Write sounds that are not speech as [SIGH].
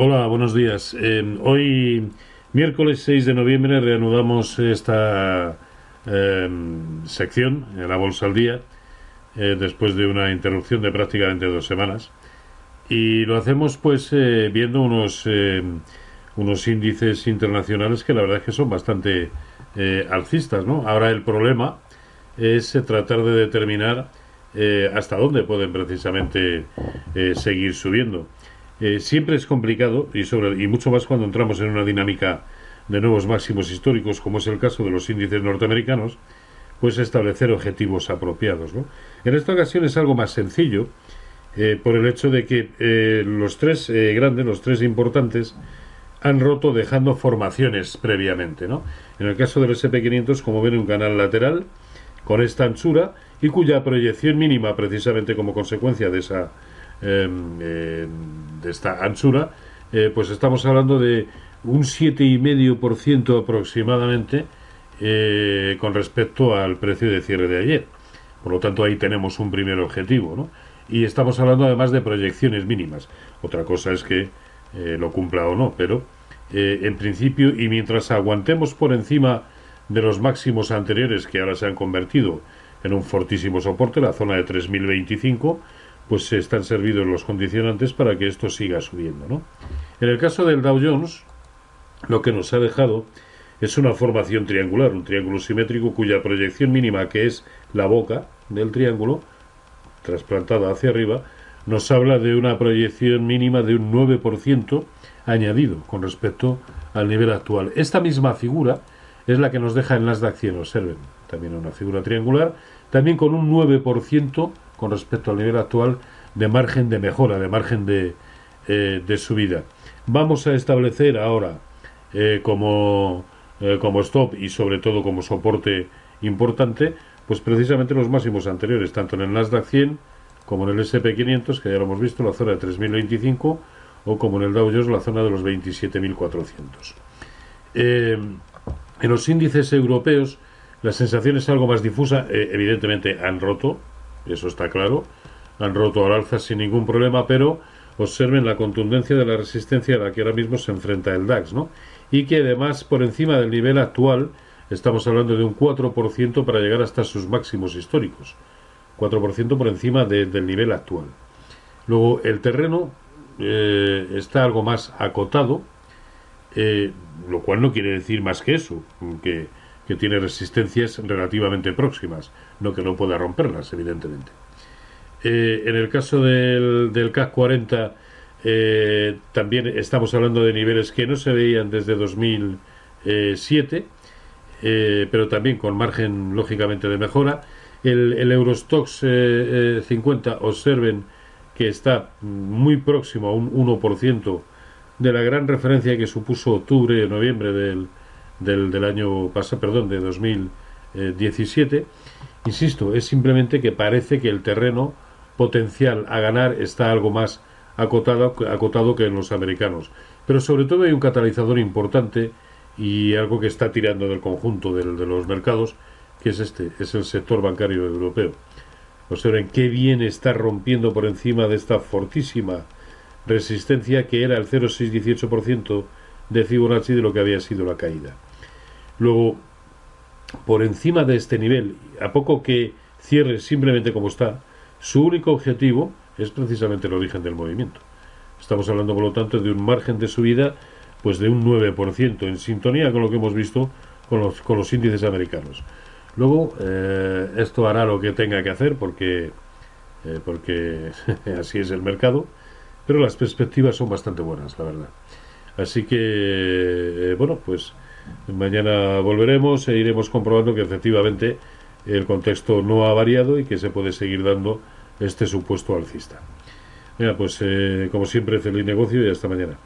Hola, buenos días. Eh, hoy, miércoles 6 de noviembre, reanudamos esta eh, sección la Bolsa al Día, eh, después de una interrupción de prácticamente dos semanas. Y lo hacemos pues viendo unos, unos índices internacionales que la verdad es que son bastante alcistas. ¿no? Ahora el problema es tratar de determinar hasta dónde pueden precisamente seguir subiendo. Eh, siempre es complicado y, sobre, y mucho más cuando entramos en una dinámica de nuevos máximos históricos, como es el caso de los índices norteamericanos, pues establecer objetivos apropiados. En esta ocasión es algo más sencillo, eh, por el hecho de que eh, los tres grandes, los tres importantes, han roto dejando formaciones previamente. ¿no? En el caso del SP500, como ven, un canal lateral con esta anchura y cuya proyección mínima, precisamente como consecuencia de esa de esta anchura, eh, pues estamos hablando de un 7,5% aproximadamente eh, con respecto al precio de cierre de ayer. Por lo tanto, ahí tenemos un primer objetivo, ¿no? Y estamos hablando además de proyecciones mínimas. Otra cosa es que eh, lo cumpla o no, pero en principio, y mientras aguantemos por encima de los máximos anteriores que ahora se han convertido en un fortísimo soporte, la zona de 3025, pues están servidos los condicionantes para que esto siga subiendo. ¿no? En el caso del Dow Jones, lo que nos ha dejado es una formación triangular, un triángulo simétrico cuya proyección mínima, que es la boca del triángulo, trasplantada hacia arriba, nos habla de una proyección mínima de un 9% añadido con respecto al nivel actual. Esta misma figura es la que nos deja en las de acción, observen, también una figura triangular, también con un 9% con respecto al nivel actual de margen de mejora, de margen de, eh, de subida. Vamos a establecer ahora eh, como, eh, como stop y sobre todo como soporte importante, pues precisamente los máximos anteriores, tanto en el Nasdaq 100 como en el SP500, que ya lo hemos visto, la zona de 3025, o como en el Dow Jones, la zona de los 27.400. en los índices europeos, la sensación es algo más difusa, evidentemente han roto eso está claro. Han roto al alza sin ningún problema, pero observen la contundencia de la resistencia a la que ahora mismo se enfrenta el DAX, ¿no? Y que además, por encima del nivel actual, estamos hablando de un 4% para llegar hasta sus máximos históricos. 4% por encima del nivel actual. Luego, el terreno eh, está algo más acotado, eh, lo cual no quiere decir más que eso, que que tiene resistencias relativamente próximas, no que no pueda romperlas, evidentemente. Eh, en el caso del, del CAC 40, eh, también estamos hablando de niveles que no se veían desde 2007, eh, pero también con margen, lógicamente, de mejora. El, el Eurostox 50, observen que está muy próximo a un 1% de la gran referencia que supuso octubre, noviembre del, del, del año pasado, perdón, de 2017. Insisto, es simplemente que parece que el terreno potencial a ganar está algo más acotado, acotado que en los americanos. Pero sobre todo hay un catalizador importante y algo que está tirando del conjunto de los mercados, que es este, es el sector bancario europeo. Observen qué bien está rompiendo por encima de esta fortísima resistencia que era el 0,618% de Fibonacci de lo que había sido la caída. Luego, por encima de este nivel, a poco que cierre simplemente como está, su único objetivo es precisamente el origen del movimiento. Estamos hablando, por lo tanto, de un margen de subida pues de un 9%, en sintonía con lo que hemos visto con los, con los índices americanos. Luego, eh, esto hará lo que tenga que hacer porque, eh, porque [LAUGHS] así es el mercado, pero las perspectivas son bastante buenas, la verdad. Así que, eh, bueno, pues Mañana volveremos e iremos comprobando que efectivamente el contexto no ha variado y que se puede seguir dando este supuesto alcista. Mira, pues eh, como siempre, feliz negocio y hasta mañana.